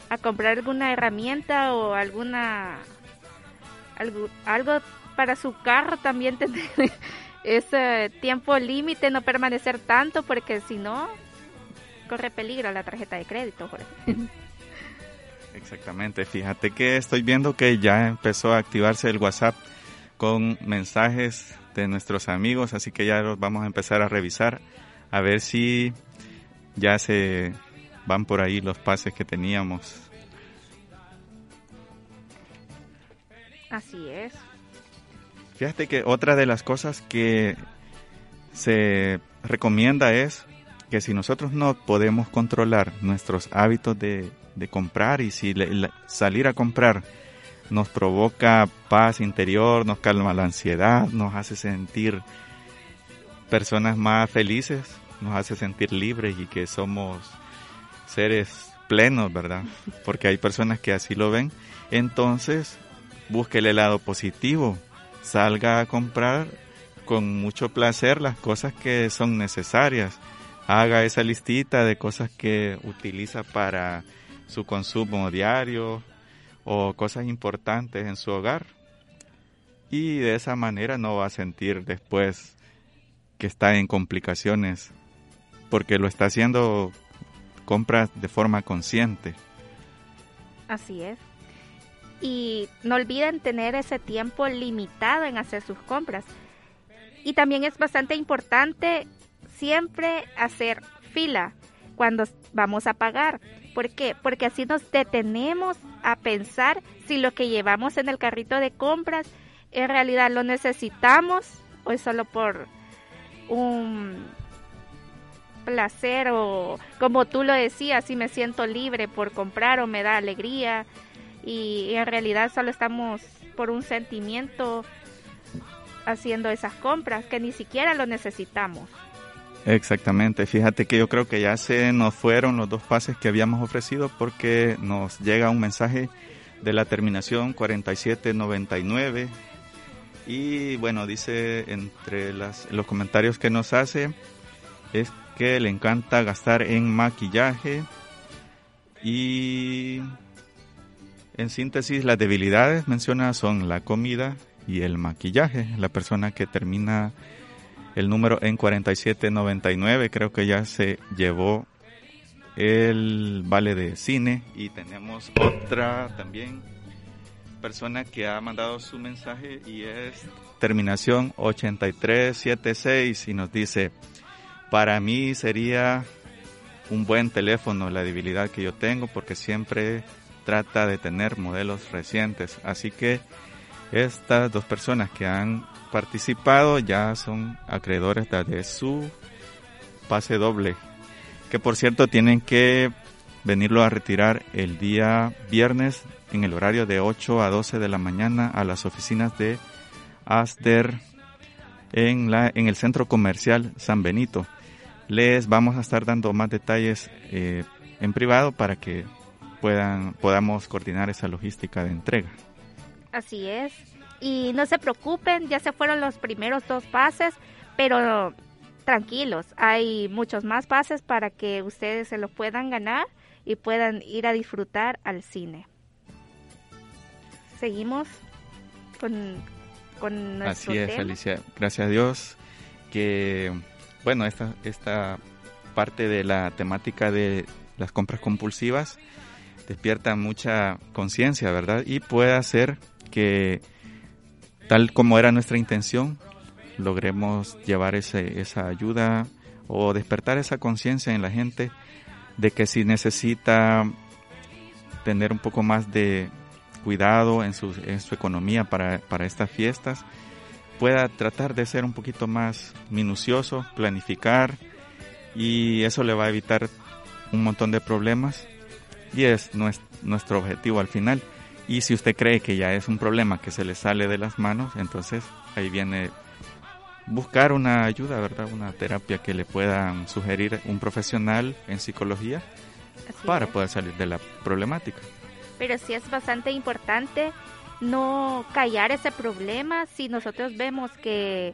a comprar alguna herramienta o alguna algo, algo para su carro también tener ese tiempo límite, no permanecer tanto porque si no corre peligro la tarjeta de crédito. Jorge. Exactamente, fíjate que estoy viendo que ya empezó a activarse el WhatsApp con mensajes de nuestros amigos, así que ya los vamos a empezar a revisar a ver si ya se van por ahí los pases que teníamos. Así es. Fíjate que otra de las cosas que se recomienda es que si nosotros no podemos controlar nuestros hábitos de, comprar y si le- salir a comprar nos provoca paz interior, nos calma la ansiedad, nos hace sentir personas más felices, nos hace sentir libres y que somos seres plenos, ¿verdad? Porque hay personas que así lo ven. Entonces, busque el lado positivo, salga a comprar con mucho placer las cosas que son necesarias. Haga esa listita de cosas que utiliza para su consumo diario o cosas importantes en su hogar. Y de esa manera no va a sentir después que está en complicaciones porque lo está haciendo compras de forma consciente. Así es. Y no olviden tener ese tiempo limitado en hacer sus compras. Y también es bastante importante siempre hacer fila cuando vamos a pagar. ¿Por qué? Porque así nos detenemos a pensar si lo que llevamos en el carrito de compras en realidad lo necesitamos o es solo por un placer o como tú lo decías, si me siento libre por comprar o me da alegría y en realidad solo estamos por un sentimiento haciendo esas compras que ni siquiera lo necesitamos. Exactamente, fíjate que yo creo que ya se nos fueron los dos pases que habíamos ofrecido porque nos llega un mensaje de la terminación 4799 y bueno, dice entre las, los comentarios que nos hace es que le encanta gastar en maquillaje y en síntesis las debilidades menciona son la comida y el maquillaje. La persona que termina el número en 4799 creo que ya se llevó el vale de cine y tenemos otra también persona que ha mandado su mensaje y es terminación 8376 y nos dice, para mí sería un buen teléfono la debilidad que yo tengo porque siempre trata de tener modelos recientes. Así que estas dos personas que han participado ya son acreedores de su pase doble, que por cierto tienen que venirlo a retirar el día viernes en el horario de 8 a 12 de la mañana a las oficinas de Asder en, la, en el centro comercial San Benito. Les vamos a estar dando más detalles eh, en privado para que puedan, podamos coordinar esa logística de entrega. Así es. Y no se preocupen, ya se fueron los primeros dos pases, pero tranquilos, hay muchos más pases para que ustedes se los puedan ganar y puedan ir a disfrutar al cine. Seguimos con, con nuestro Así es, Alicia. Gracias a Dios que, bueno, esta, esta parte de la temática de las compras compulsivas despierta mucha conciencia, ¿verdad? Y puede hacer que, tal como era nuestra intención, logremos llevar ese, esa ayuda o despertar esa conciencia en la gente de que si necesita tener un poco más de cuidado en su, en su economía para, para estas fiestas, pueda tratar de ser un poquito más minucioso, planificar y eso le va a evitar un montón de problemas y es nuestro objetivo al final. Y si usted cree que ya es un problema que se le sale de las manos, entonces ahí viene buscar una ayuda, ¿verdad? Una terapia que le puedan sugerir un profesional en psicología para poder salir de la problemática. Pero sí es bastante importante no callar ese problema si nosotros vemos que,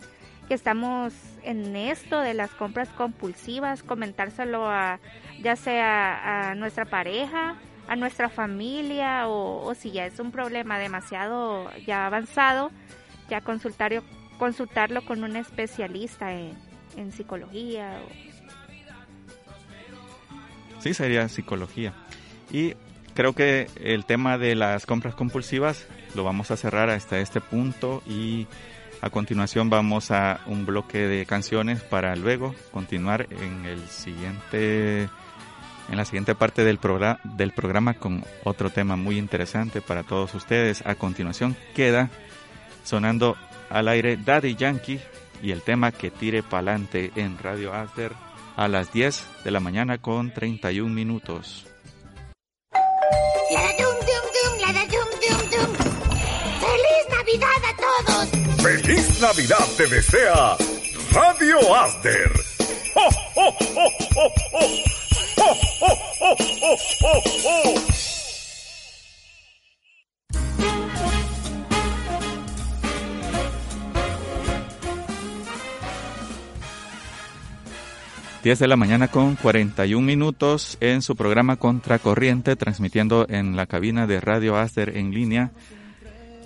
que estamos en esto de las compras compulsivas, comentárselo a ya sea a nuestra pareja, a nuestra familia o, o si ya es un problema demasiado ya avanzado, ya consultar, consultarlo con un especialista en, en psicología. Sí, sería psicología. Y creo que el tema de las compras compulsivas lo vamos a cerrar hasta este punto y a continuación vamos a un bloque de canciones para luego continuar en el siguiente en la siguiente parte del, programa, del programa con otro tema muy interesante para todos ustedes. A continuación queda sonando al aire Daddy Yankee y el tema que tire pa'lante en Radio Asder a las 10 de la mañana con 31 minutos. Navidad te desea Radio Asder! ¡Oh. 10 de la mañana con 41 minutos en su programa Contracorriente, transmitiendo en la cabina de Radio Aster en línea.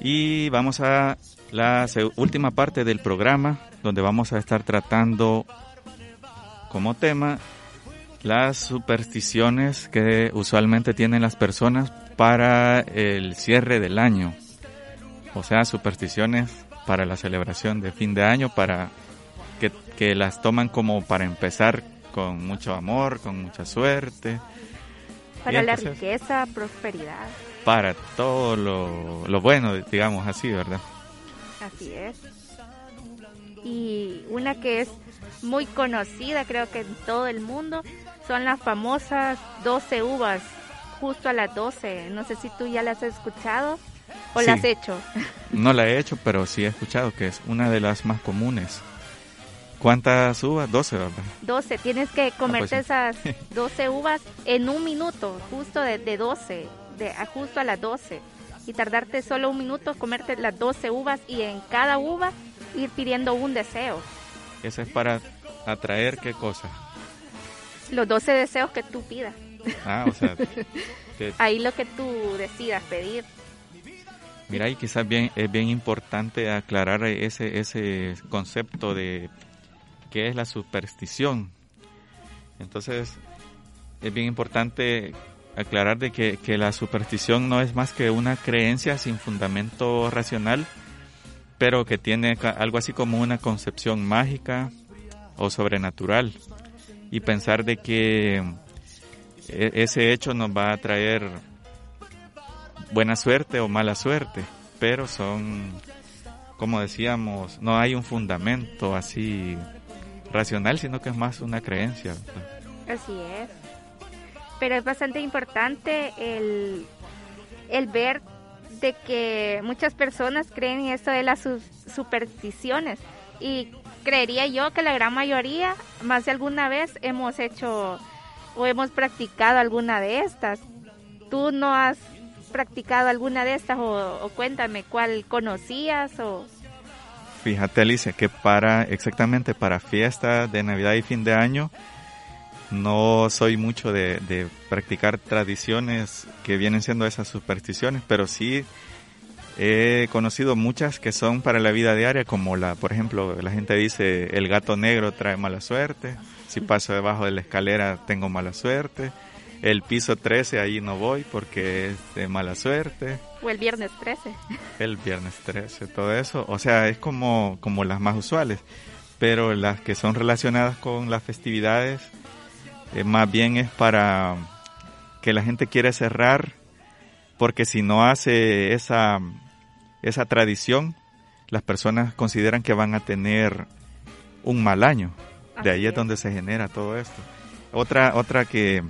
Y vamos a la última parte del programa, donde vamos a estar tratando como tema las supersticiones que usualmente tienen las personas para el cierre del año. O sea, supersticiones para la celebración de fin de año, para que, las toman como para empezar con mucho amor, con mucha suerte. Para la riqueza, prosperidad. Para todo lo, lo bueno, digamos así, ¿verdad? Así es. Y una que es muy conocida, creo que en todo el mundo, son las famosas 12 uvas, justo a las 12. No sé si tú ya las has escuchado o las has hecho. No la he hecho, pero sí he escuchado que es una de las más comunes. ¿Cuántas uvas? 12, ¿verdad? 12. Tienes que comerte ah, pues esas 12 uvas en un minuto, justo de, de 12, de, justo a las 12. Y tardarte solo un minuto, comerte las 12 uvas y en cada uva ir pidiendo un deseo. Ese es para atraer qué cosa? Los 12 deseos que tú pidas. Ah, o sea. Ahí lo que tú decidas pedir. Mira, y quizás bien, es bien importante aclarar ese, ese concepto de qué es la superstición. Entonces, es bien importante aclarar de que, que la superstición no es más que una creencia sin fundamento racional, pero que tiene algo así como una concepción mágica o sobrenatural. Y pensar de que e, ese hecho nos va a traer buena suerte o mala suerte, pero son, como decíamos, no hay un fundamento así racional, sino que es más una creencia. Así es. Pero es bastante importante el, el ver de que muchas personas creen en esto de las supersticiones. Y creería yo que la gran mayoría más de alguna vez hemos hecho o hemos practicado alguna de estas. ¿Tú no has practicado alguna de estas o, cuéntame cuál conocías o... Fíjate Alicia que para exactamente para fiesta de Navidad y fin de año no soy mucho de, de, practicar tradiciones que vienen siendo esas supersticiones, pero sí he conocido muchas que son para la vida diaria, como la, por ejemplo, la gente dice el gato negro trae mala suerte, si paso debajo de la escalera tengo mala suerte, el piso 13 ahí no voy porque es de mala suerte. O el viernes 13. El viernes 13, todo eso. O sea, es como, como las más usuales. Pero las que son relacionadas con las festividades, eh, más bien es para que la gente quiere cerrar, porque si no hace esa, esa tradición, las personas consideran que van a tener un mal año. De ahí es donde se genera todo esto. Otra, otra que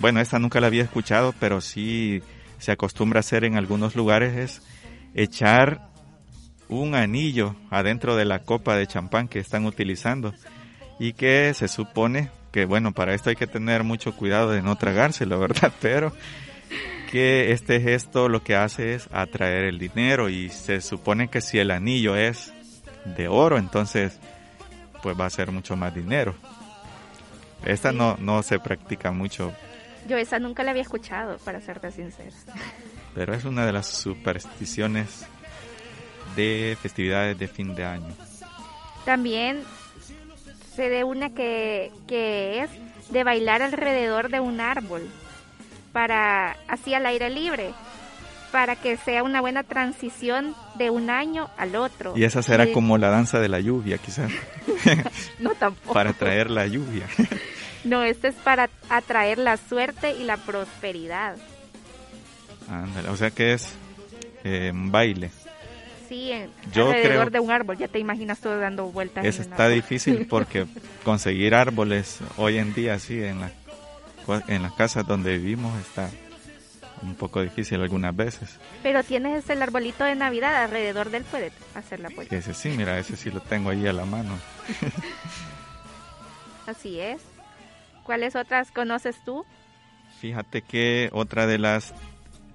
bueno, esta nunca la había escuchado, pero sí se acostumbra a hacer en algunos lugares es echar un anillo adentro de la copa de champán que están utilizando y que se supone que bueno, para esto hay que tener mucho cuidado de no tragárselo, ¿verdad? Pero que este gesto lo que hace es atraer el dinero y se supone que si el anillo es de oro, entonces pues va a ser mucho más dinero. Esta no, no se practica mucho yo esa nunca la había escuchado, para serte sincera. Pero es una de las supersticiones de festividades de fin de año. También se de una que, que es de bailar alrededor de un árbol, para así al aire libre, para que sea una buena transición de un año al otro. Y esa será como la danza de la lluvia, quizás. no tampoco. para traer la lluvia. No, este es para atraer la suerte y la prosperidad. Ándale, o sea que es eh, baile. Sí, alrededor de un árbol, ya te imaginas todo dando vueltas. Es, está difícil porque conseguir árboles hoy en día, sí, en, la, en las casas donde vivimos está un poco difícil algunas veces. Pero tienes el arbolito de Navidad alrededor del puede hacer la vuelta. Ese sí, mira, ese sí lo tengo ahí a la mano. Así es. ¿Cuáles otras conoces tú? Fíjate que otra de las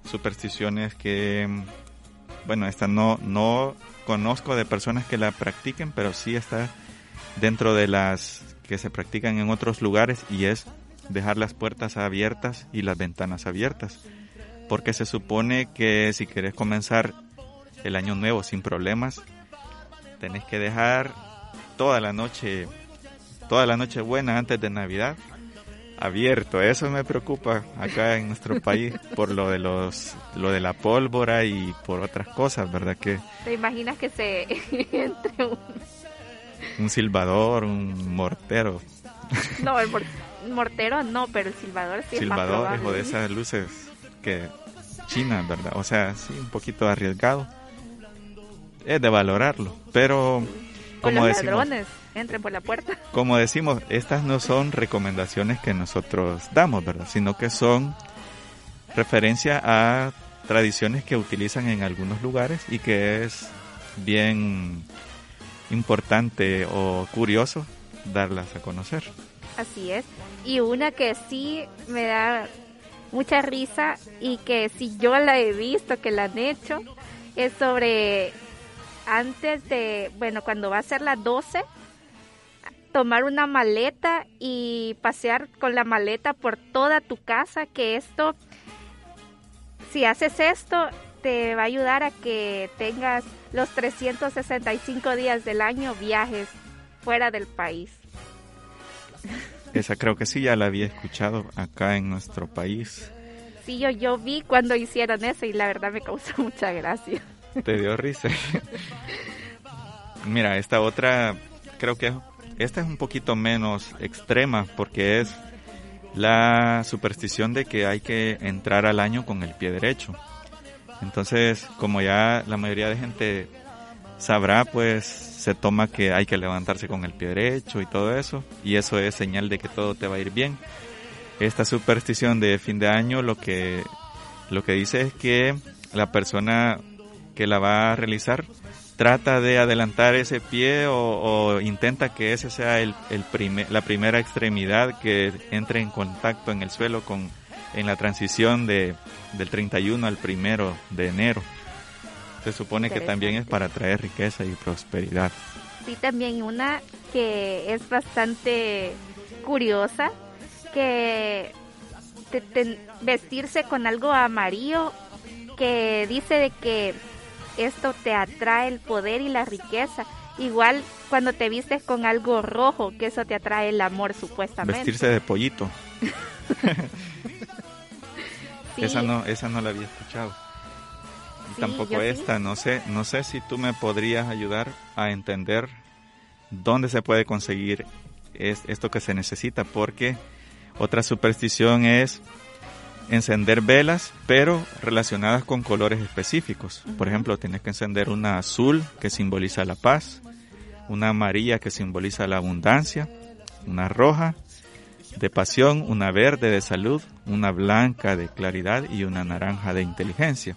supersticiones que, bueno, esta no, no conozco de personas que la practiquen, pero sí está dentro de las que se practican en otros lugares y es dejar las puertas abiertas y las ventanas abiertas. Porque se supone que si quieres comenzar el año nuevo sin problemas, tenés que dejar toda la noche, toda la noche buena antes de Navidad abierto. Eso me preocupa acá en nuestro país por lo de los lo de la pólvora y por otras cosas, ¿verdad? Que ¿Te imaginas que se entre un un silbador, un mortero? No, el mortero no, pero el silbador sí Silbadores o de esas luces que chinas, ¿verdad? O sea, sí, un poquito arriesgado. Es de valorarlo, pero como los ladrones entren por la puerta. Como decimos, estas no son recomendaciones que nosotros damos, ¿verdad? Sino que son referencia a tradiciones que utilizan en algunos lugares y que es bien importante o curioso darlas a conocer. Así es. Y una que sí me da mucha risa y que si yo la he visto que la han hecho es sobre antes de, bueno, cuando va a ser las 12, tomar una maleta y pasear con la maleta por toda tu casa, que esto, si haces esto, te va a ayudar a que tengas los 365 días del año viajes fuera del país. Esa creo que sí, ya la había escuchado acá en nuestro país. Sí, yo, yo vi cuando hicieron eso y la verdad me causó mucha gracia. Te dio risa. Mira, esta otra, creo que esta es un poquito menos extrema porque es la superstición de que hay que entrar al año con el pie derecho. Entonces, como ya la mayoría de gente sabrá, pues se toma que hay que levantarse con el pie derecho y todo eso, y eso es señal de que todo te va a ir bien. Esta superstición de fin de año lo que lo que dice es que la persona que la va a realizar trata de adelantar ese pie o, intenta que ese sea el, el la primera extremidad que entre en contacto en el suelo con en la transición de, del 31 al primero de enero. Se supone que también es para traer riqueza y prosperidad. Sí, también una que es bastante curiosa, que vestirse con algo amarillo que dice de que esto te atrae el poder y la riqueza. Igual cuando te vistes con algo rojo, que eso te atrae el amor supuestamente. Vestirse de pollito. Esa no, esa no la había escuchado. tampoco esta, no sé, no sé si tú me podrías ayudar a entender dónde se puede conseguir es, esto que se necesita, porque otra superstición es encender velas, pero relacionadas con colores específicos. Por ejemplo, tienes que encender una azul que simboliza la paz, una amarilla que simboliza la abundancia, una roja de pasión, una verde de salud, una blanca de claridad y una naranja de inteligencia.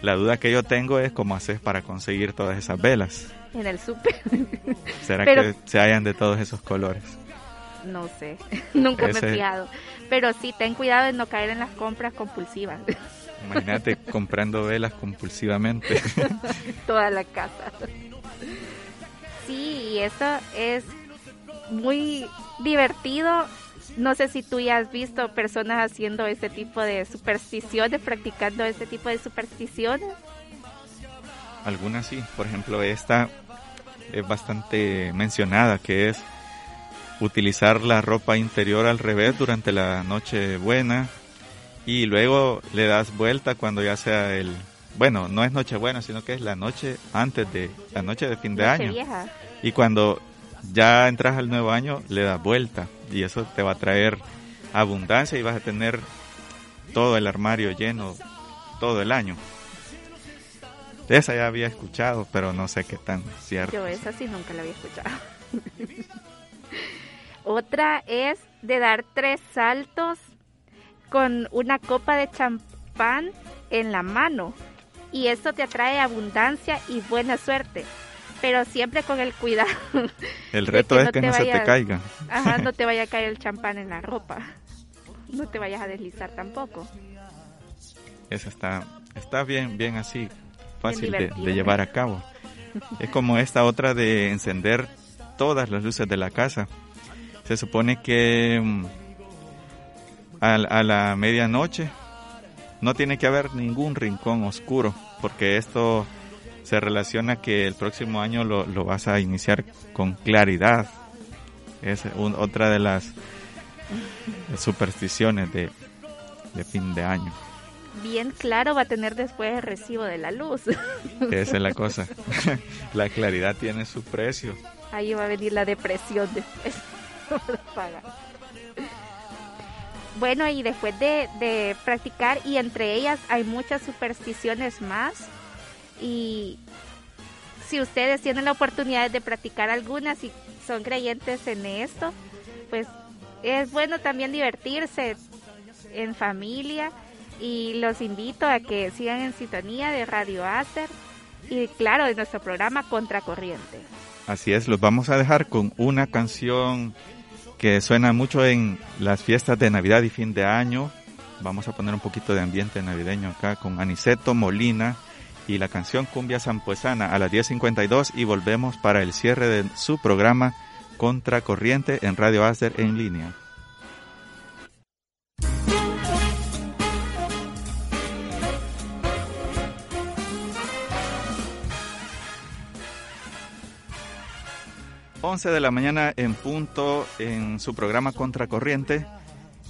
La duda que yo tengo es cómo haces para conseguir todas esas velas. En el súper. ¿Será que se hayan de todos esos colores? No sé, nunca me he fijado. Pero sí, ten cuidado de no caer en las compras compulsivas. Imagínate comprando velas compulsivamente. Toda la casa. Sí, y eso es muy divertido. No sé si tú ya has visto personas haciendo este tipo de supersticiones, practicando este tipo de supersticiones. Algunas sí, por ejemplo esta es bastante mencionada, que es utilizar la ropa interior al revés durante la noche buena y luego le das vuelta cuando ya sea el bueno no es noche buena sino que es la noche antes de la noche de fin de año. y cuando ya entras al nuevo año le das vuelta y eso te va a traer abundancia y vas a tener todo el armario lleno todo el año. Esa ya había escuchado pero no sé qué tan cierto yo esa sí nunca la había escuchado Otra es de dar tres saltos con una copa de champán en la mano. Y esto te atrae abundancia y buena suerte. Pero siempre con el cuidado. El reto es que no se te caiga. Ajá, no te vaya a caer el champán en la ropa. No te vayas a deslizar tampoco. Eso está, está bien, bien así, fácil de, de llevar a cabo. Es como esta otra de encender todas las luces de la casa se supone que mm, a, la medianoche no tiene que haber ningún rincón oscuro, porque esto se relaciona que el próximo año lo, vas a iniciar con claridad. Es otra de las supersticiones de, de, fin de año. Bien claro va a tener después el recibo de la luz. Esa es la cosa. la claridad tiene su precio. Ahí va a venir la depresión después. Bueno, y después de, practicar, y entre ellas hay muchas supersticiones más, y si ustedes tienen la oportunidad de practicar algunas y son creyentes en esto, pues es bueno también divertirse en familia y los invito a que sigan en sintonía de Radio Acer y claro de nuestro programa Contracorriente. Así es, los vamos a dejar con una canción que suena mucho en las fiestas de Navidad y fin de año. Vamos a poner un poquito de ambiente navideño acá con Aniceto Molina y la canción Cumbia Sampuesana a las 10.52 y volvemos para el cierre de su programa Contracorriente en Radio Aster en línea. 11 de la mañana en punto en su programa Contracorriente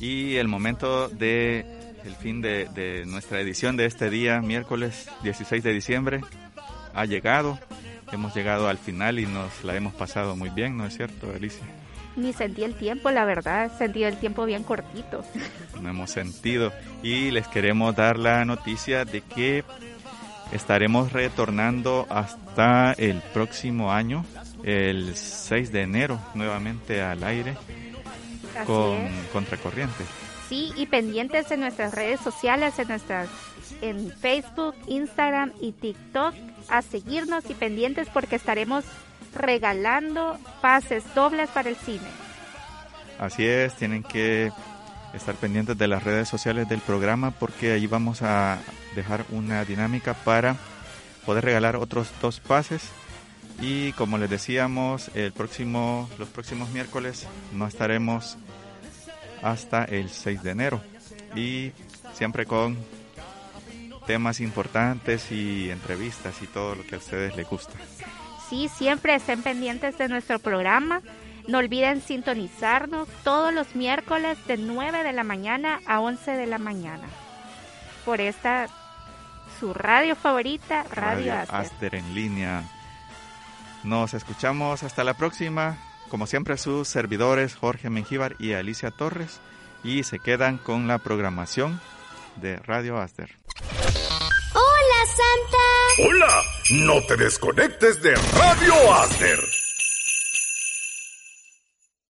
y el momento de el fin de, de nuestra edición de este día, miércoles 16 de diciembre, ha llegado. Hemos llegado al final y nos la hemos pasado muy bien, ¿no es cierto, Alicia? Ni sentí el tiempo, la verdad, sentí el tiempo bien cortito. No hemos sentido. Y les queremos dar la noticia de que estaremos retornando hasta el próximo año, el 6 de enero, nuevamente al aire Así con es. Contracorriente. Sí, y pendientes en nuestras redes sociales, en nuestras en Facebook, Instagram y TikTok, a seguirnos y pendientes porque estaremos regalando pases dobles para el cine. Así es, tienen que estar pendientes de las redes sociales del programa porque ahí vamos a dejar una dinámica para poder regalar otros dos pases y como les decíamos el próximo los próximos miércoles no estaremos hasta el 6 de enero y siempre con temas importantes y entrevistas y todo lo que a ustedes les gusta. Sí, siempre estén pendientes de nuestro programa. No olviden sintonizarnos todos los miércoles de 9 de la mañana a 11 de la mañana. Por esta, su radio favorita, Radio, Aster. Aster en línea. Nos escuchamos hasta la próxima. Como siempre, sus servidores Jorge Mengíbar y Alicia Torres. Y se quedan con la programación de Radio Aster. ¡Hola, Santa! Hola, no te desconectes de Radio Aster.